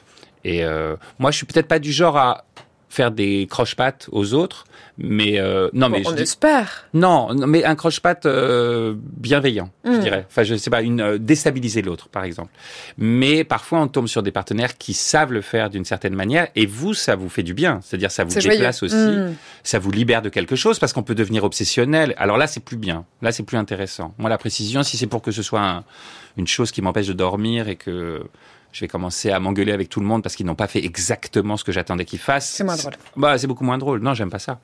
Et euh, moi, je suis peut-être pas du genre à faire des croche-pattes aux autres, mais euh, non, mais
Bon,
je
on
dis-
espère.
non, non, mais un croche-patte euh, bienveillant, je
Mm.
dirais. Enfin, je sais pas, une euh, déstabiliser l'autre, par exemple. Mais parfois, on tombe sur des partenaires qui savent le faire d'une certaine manière, et vous, ça vous fait du bien. C'est-à-dire, ça vous
joyeux.
déplace aussi,
Mm.
ça vous libère de quelque chose, parce qu'on peut devenir obsessionnel. Alors là, c'est plus bien. Là, c'est plus intéressant. Moi, la précision, si c'est pour que ce soit un- une chose qui m'empêche de dormir et que je vais commencer à m'engueuler avec tout le monde parce qu'ils n'ont pas fait exactement ce que j'attendais qu'ils fassent.
C'est moins drôle.
Bah, c'est beaucoup moins drôle. Non, j'aime pas ça.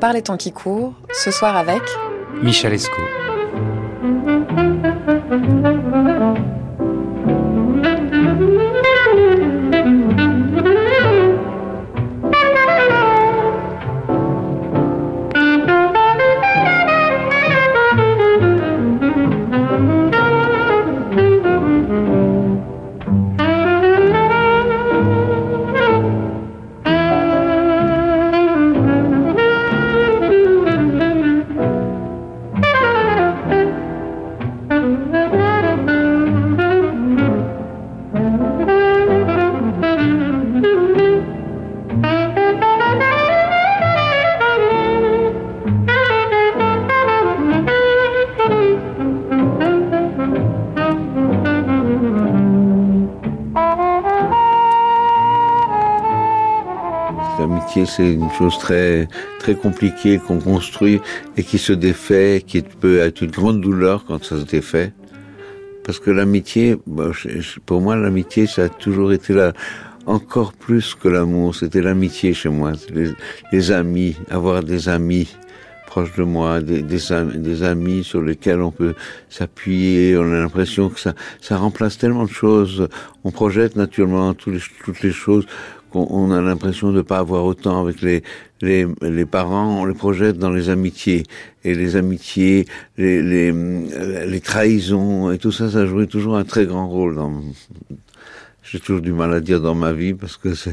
Par les temps qui courent, ce soir avec
Michel Esco.
C'est une chose très très compliquée qu'on construit et qui se défait, qui peut être une grande douleur quand ça se défait. Parce que l'amitié, bah, pour moi, l'amitié, ça a toujours été là, encore plus que l'amour. C'était l'amitié chez moi, les, amis, avoir des amis proches de moi, des, des, am- des amis sur lesquels on peut s'appuyer. On a l'impression que ça, remplace tellement de choses. On projette naturellement toutes les choses qu'on on a l'impression de pas avoir autant avec les, les, les parents. On les projette dans les amitiés. Et les amitiés, les, les, les trahisons et tout ça, ça joué toujours un très grand rôle dans, j'ai toujours du mal à dire dans ma vie parce que ça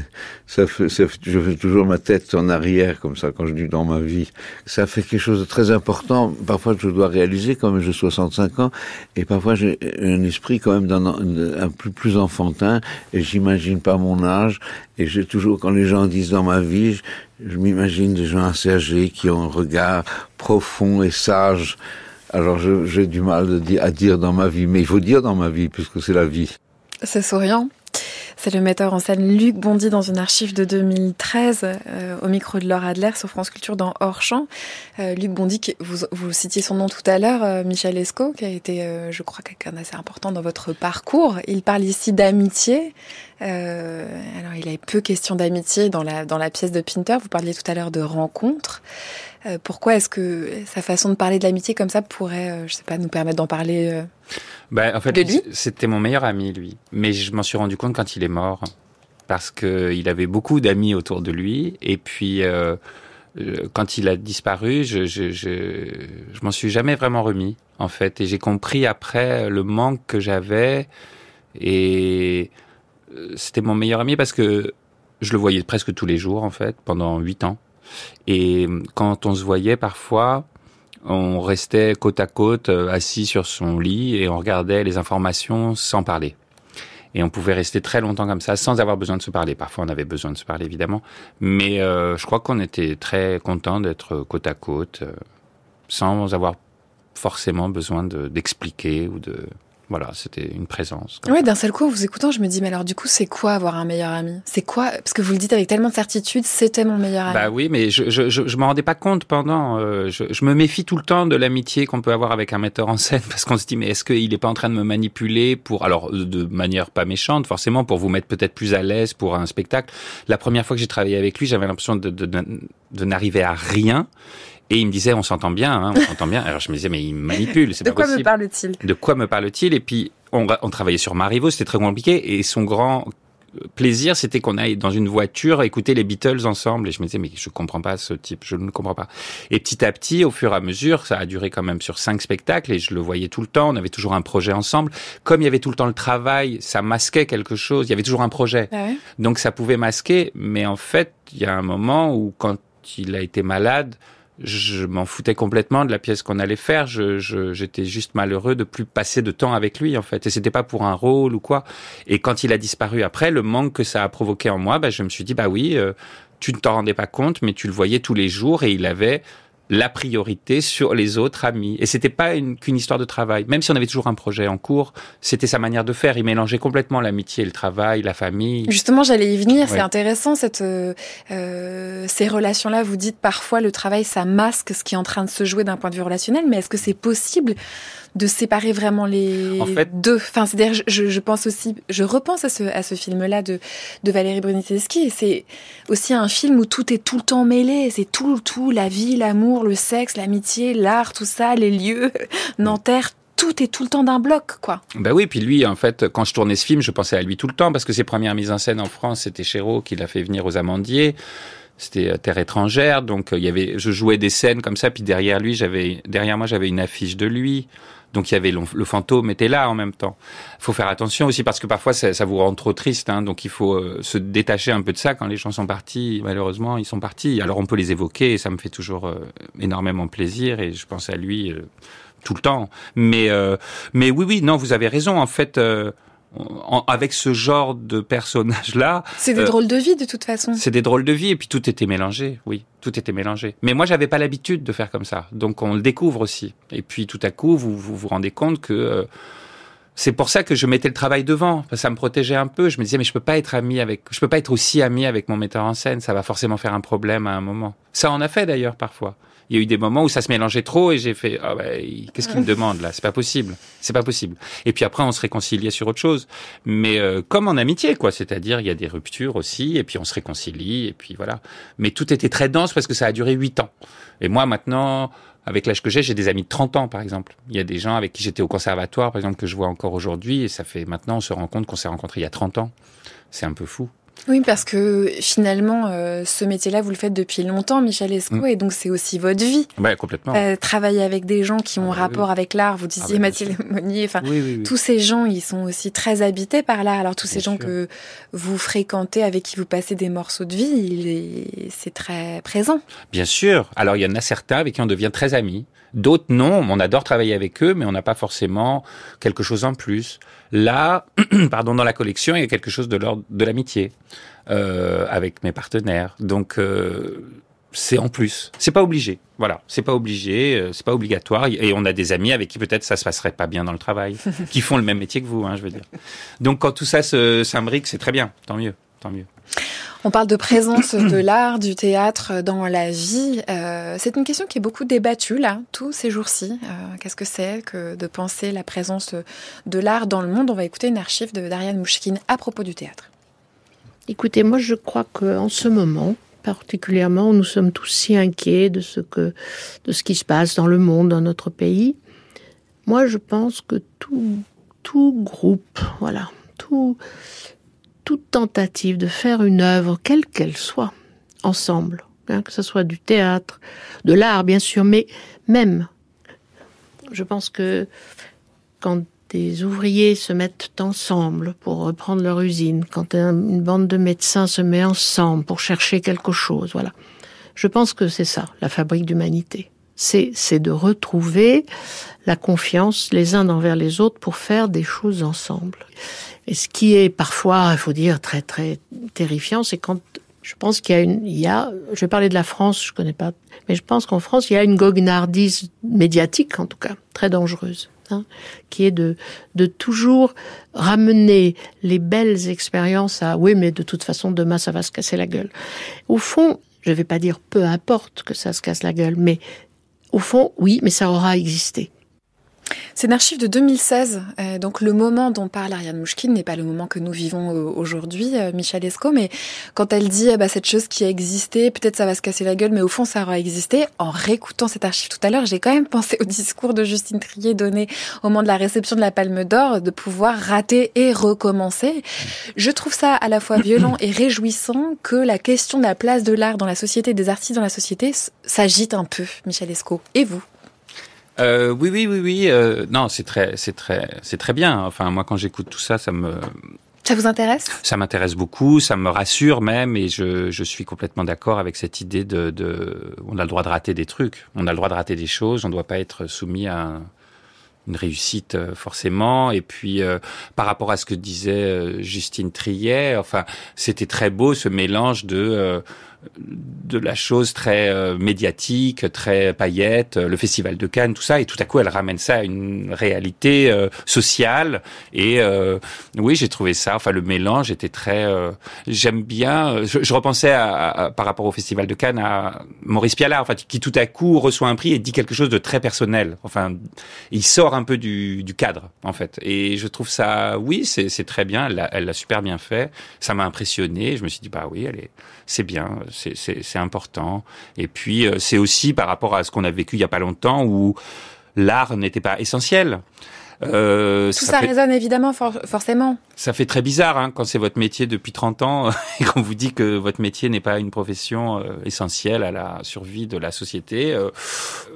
je fais toujours ma tête en arrière comme ça quand je dis dans ma vie. Ça fait quelque chose de très important. Parfois, je dois réaliser quand même j'ai 65 ans et parfois j'ai un esprit quand même un peu plus enfantin et j'imagine pas mon âge et j'ai toujours quand les gens disent dans ma vie, je, m'imagine des gens assez âgés qui ont un regard profond et sage. Alors j'ai du mal à dire dans ma vie, mais il faut dire dans ma vie puisque c'est la vie.
C'est souriant. C'est le metteur en scène Luc Bondy dans une archive de 2013 euh, au micro de Laure Adler sur France Culture dans Hors Champ. Euh, Luc Bondy, qui- vous, vous citiez son nom tout à l'heure, euh, Michel Esco, qui a été, je crois, quelqu'un d'assez important dans votre parcours. Il parle ici d'amitié. Alors, il a peu question d'amitié dans la, dans la pièce de Pinter. Vous parliez tout à l'heure de rencontre. Euh, pourquoi est-ce que sa façon de parler de l'amitié comme ça pourrait, euh, je sais pas, nous permettre d'en parler euh,
Ben, en fait, c'était mon meilleur ami, lui. Mais je m'en suis rendu compte quand il est mort. Parce que il avait beaucoup d'amis autour de lui. Et puis, euh, euh, quand il a disparu, je, je, je, je m'en suis jamais vraiment remis, en fait. Et j'ai compris après le manque que j'avais. Et c'était mon meilleur ami parce que je le voyais presque tous les jours, en fait, pendant huit ans. Et quand on se voyait parfois, On restait côte à côte, euh, assis sur son lit, et on regardait les informations sans parler. Et on pouvait rester très longtemps comme ça, sans avoir besoin de se parler. Parfois, on avait besoin de se parler, évidemment. Mais euh, je crois qu'on était très content d'être côte à côte, euh, sans avoir forcément besoin de- d'expliquer ou de... Voilà, c'était une présence.
Ouais, d'un seul coup, en vous écoutant, je me dis, mais alors du coup, c'est quoi avoir un meilleur ami? C'est quoi? Parce que vous le dites avec tellement de certitude, c'était mon meilleur ami.
Bah oui, mais je je je, je m'en rendais pas compte pendant. euh, je, je me méfie tout le temps de l'amitié qu'on peut avoir avec un metteur en scène parce qu'on se dit mais est-ce qu'il est pas en train de me manipuler pour alors euh, de manière pas méchante forcément pour vous mettre peut-être plus à l'aise pour un spectacle? La première fois que j'ai travaillé avec lui, j'avais l'impression de de, de, de n'arriver à rien. Et il me disait, on s'entend bien, hein, on s'entend bien. Alors je me disais, mais il me manipule, c'est
de
pas
quoi
possible.
me parle-t-il?
De quoi me parle-t-il? Et puis, on, on travaillait sur Marivaux, c'était très compliqué. Et son grand plaisir, c'était qu'on aille dans une voiture écouter les Beatles ensemble. Et je me disais, mais je comprends pas ce type, je ne comprends pas. Et petit à petit, au fur et à mesure, ça a duré quand même sur cinq spectacles et je le voyais tout le temps. On avait toujours un projet ensemble. Comme il y avait tout le temps le travail, ça masquait quelque chose. Il y avait toujours un projet.
Ah ouais?
Donc ça pouvait masquer. Mais en fait, il y a un moment où quand il a été malade, je m'en foutais complètement de la pièce qu'on allait faire. Je, j'étais juste malheureux de plus passer de temps avec lui, en fait. Et c'était pas pour un rôle ou quoi. Et quand il a disparu après, le manque que ça a provoqué en moi, bah, je me suis dit, bah oui, euh, tu ne t'en rendais pas compte, mais tu le voyais tous les jours et il avait la priorité sur les autres amis. Et c'était pas une- qu'une histoire de travail. Même si on avait toujours un projet en cours, c'était sa manière de faire. Il mélangeait complètement l'amitié et le travail, la famille.
Justement, j'allais y venir. C'est intéressant cette euh, euh, ces relations-là. Vous dites parfois le travail ça masque ce qui est en train de se jouer d'un point de vue relationnel, mais est-ce que c'est possible de séparer vraiment les
En fait-
deux Enfin, c'est-à-dire, je, je pense aussi, je repense à ce à ce film-là de de Valérie et C'est aussi un film où tout est tout le temps mêlé. C'est tout tout la vie, l'amour, le sexe, l'amitié, l'art, tout ça, les lieux, Nanterre. Tout est tout le temps d'un bloc, quoi.
Ben oui, puis lui, en fait, quand je tournais ce film, je pensais à lui tout le temps parce que ses premières mises en scène en France, c'était Chéreau qui l'a fait venir aux Amandiers. C'était euh, Terre étrangère, donc euh, il y avait, je jouais des scènes comme ça, puis derrière lui, j'avais, derrière moi, j'avais une affiche de lui. Donc il y avait le, fantôme était là en même temps. faut faire attention aussi parce que parfois ça, vous rend trop triste, hein, donc il faut euh, se détacher un peu de ça quand les gens sont partis. Malheureusement, ils sont partis. Alors on peut les évoquer et ça me fait toujours euh, énormément plaisir et je pense à lui euh, tout le temps. Mais mais oui oui non vous avez raison en fait. En- avec ce genre de personnage-là,
C'est des
euh,
drôles de vie, de toute façon.
c'est des drôles de vie et puis tout était mélangé, oui, tout était mélangé. Mais moi, j'avais pas l'habitude de faire comme ça, donc on le découvre aussi. Et puis tout à coup, vous vous, vous rendez compte que euh, c'est pour ça que je mettais le travail devant, ça me protégeait un peu. Je me disais mais je peux pas être ami avec, je peux pas être aussi ami avec mon metteur en scène, ça va forcément faire un problème à un moment. Ça en a fait d'ailleurs parfois. Il y a eu des moments où ça se mélangeait trop et j'ai fait ah bah, qu'est-ce qu'il me demande là? C'est pas possible, c'est pas possible. Et puis après on se réconciliait sur autre chose, mais euh, comme en amitié quoi, c'est-à-dire il y a des ruptures aussi et puis on se réconcilie et puis voilà. Mais tout était très dense parce que ça a duré huit ans. Et moi maintenant avec l'âge que j'ai, j'ai des amis de 30 ans, par exemple. Il y a des gens avec qui j'étais au conservatoire, par exemple, que je vois encore aujourd'hui, et ça fait maintenant, on se rend compte qu'on s'est rencontrés il y a 30 ans. C'est un peu fou.
Oui, parce que finalement, euh, ce métier-là, vous le faites depuis longtemps, Michel Esco,
Mm.
et donc c'est aussi votre vie.
Ouais, complètement.
Euh, travailler avec des gens qui ont
Ah bah
rapport
oui.
avec l'art, vous disiez
Ah bah,
Mathilde Monnier, enfin,
Oui,
tous ces gens, ils sont aussi très habités par l'art. Alors tous ces
Bien
gens
sûr.
que vous fréquentez, avec qui vous passez des morceaux de vie, c'est très présent.
Bien sûr. Alors, il y en a certains avec qui on devient très amis. D'autres, non. On adore travailler avec eux, mais on n'a pas forcément quelque chose en plus. Là, pardon, dans la collection, il y a quelque chose de l'ordre de l'amitié euh, avec mes partenaires. Donc, euh, c'est en plus. C'est pas obligé. Voilà, c'est pas obligé, euh, c'est pas obligatoire. Et on a des amis avec qui peut-être ça se passerait pas bien dans le travail, qui font le même métier que vous, hein, je veux dire. Donc, quand tout ça se s'imbrique, c'est très bien. Tant mieux, tant mieux.
On parle de présence de l'art, du théâtre dans la vie. Euh, c'est une question qui est beaucoup débattue là, tous ces jours-ci. Euh, Qu'est-ce que c'est que de penser la présence de l'art dans le monde? On va écouter une archive de Dariane Mouchkine à propos du théâtre.
Écoutez, moi je crois qu'en ce moment, particulièrement, nous sommes tous si inquiets de ce que, de ce qui se passe dans le monde, dans notre pays. Moi, je pense que tout, tout groupe, voilà, tout, toute tentative de faire une œuvre, quelle qu'elle soit, ensemble, hein, que ce soit du théâtre, de l'art, bien sûr, mais même, je pense que quand des ouvriers se mettent ensemble pour reprendre leur usine, quand un- une bande de médecins se met ensemble pour chercher quelque chose, voilà. Je pense que c'est ça, la fabrique d'humanité. C'est de retrouver la confiance les uns envers les autres pour faire des choses ensemble. Et ce qui est parfois, il faut dire, très très terrifiant, c'est quand je pense qu'il y a une, il y a, je vais parler de la France, je connais pas, mais je pense qu'en France, il y a une goguenardise médiatique, en tout cas, très dangereuse, hein, qui est de, de toujours ramener les belles expériences à, oui, mais de toute façon, demain, ça va se casser la gueule. Au fond, je vais pas dire peu importe que ça se casse la gueule, mais au fond, oui, mais ça aura existé.
C'est une archive de 2016, euh, donc le moment dont parle Ariane Mouchkine n'est pas le moment que nous vivons euh, aujourd'hui, euh, Michel Esco, mais quand elle dit bah, cette chose qui a existé, peut-être ça va se casser la gueule, mais au fond ça aura existé, en réécoutant cette archive tout à l'heure, j'ai quand même pensé au discours de Justine Trier donné au moment de la réception de la Palme d'Or, de pouvoir rater et recommencer. Je trouve ça à la fois violent et réjouissant que la question de la place de l'art dans la société, des artistes dans la société, s'agite un peu, Michel Esco. Et vous?
Euh, oui, oui, oui, oui. Euh, non, c'est très, c'est très, c'est très bien. Enfin, moi, quand j'écoute tout ça, ça me,
ça vous intéresse?
Ça m'intéresse beaucoup, ça me rassure même, et je, je suis complètement d'accord avec cette idée de, de, on a le droit de rater des trucs, on a le droit de rater des choses, on ne doit pas être soumis à une réussite euh, forcément. Et puis euh, par rapport à ce que disait euh, Justine Triet, enfin c'était très beau ce mélange de de la chose très euh, médiatique, très paillette, le festival de Cannes, tout ça, et tout à coup elle ramène ça à une réalité euh, sociale. Et euh, oui, j'ai trouvé ça. Enfin, le mélange était très. J'aime bien. Je, je repensais à, à, par rapport au festival de Cannes à Maurice Pialat, enfin, qui tout à coup reçoit un prix et dit quelque chose de très personnel. Enfin, il sort un peu du, du cadre, en fait. Et je trouve ça, oui, c'est très bien. Elle l'a super bien fait. Ça m'a impressionné. Je me suis dit, bah oui, elle est, c'est bien c'est important. Et puis, euh, c'est aussi par rapport à ce qu'on a vécu il y a pas longtemps où l'art n'était pas essentiel.
Euh, Tout ça, ça résonne évidemment for forcément.
Ça fait très bizarre hein, quand c'est votre métier depuis 30 ans et qu'on vous dit que votre métier n'est pas une profession euh, essentielle à la survie de la société. Euh,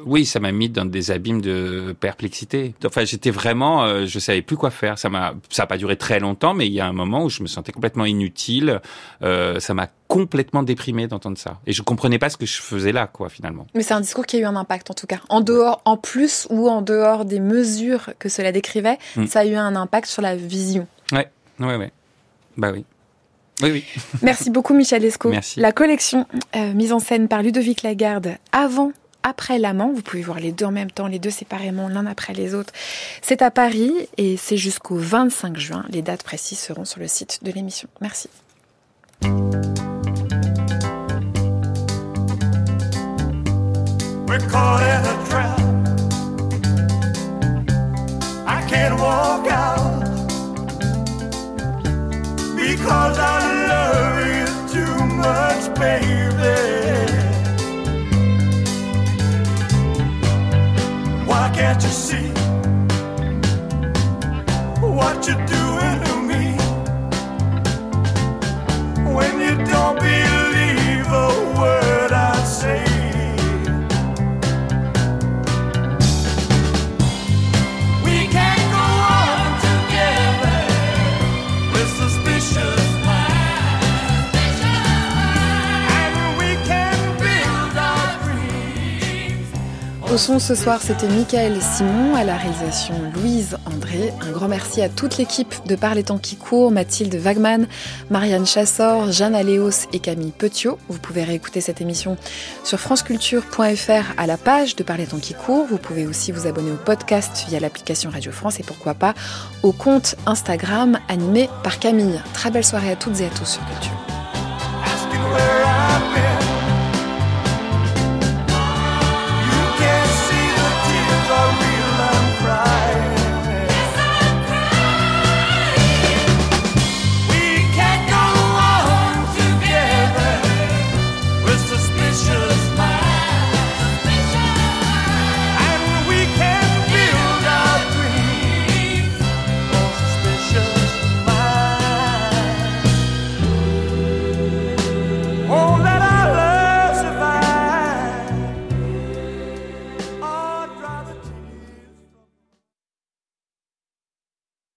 oui, ça m'a mis dans des abîmes de perplexité. Enfin, j'étais vraiment, euh, je savais plus quoi faire. Ça m'a, ça a pas duré très longtemps, mais il y a un moment où je me sentais complètement inutile. Ça m'a complètement déprimé d'entendre ça. Et je comprenais pas ce que je faisais là, quoi, finalement.
Mais c'est un discours qui a eu un impact, en tout cas. En dehors, en plus ou en dehors des mesures que cela décrivait, mm. ça a eu un impact sur la vision.
Ouais, ouais, ouais. Bah oui. Oui, oui.
Merci beaucoup, Michel Esco.
Merci.
La collection euh, mise en scène par Ludovic Lagarde avant après l'amant. Vous pouvez voir les deux en même temps, les deux séparément, l'un après les autres. C'est à Paris et c'est jusqu'au 25 juin. Les dates précises seront sur le site de l'émission. Merci. We're walk out because I love you too much, baby. Why can't you see what you're doing to me when you don't believe Au ce soir, c'était Michael Simon, à la réalisation Louise André. Un grand merci à toute l'équipe de Par les temps qui courent, Mathilde Wagman, Marianne Chassor, Jeanne Aléos et Camille Petiot. Vous pouvez réécouter cette émission sur franceculture.fr à la page de Par les qui courent. Vous pouvez aussi vous abonner au podcast via l'application Radio France et pourquoi pas au compte Instagram animé par Camille. Très belle soirée à toutes et à tous sur Culture.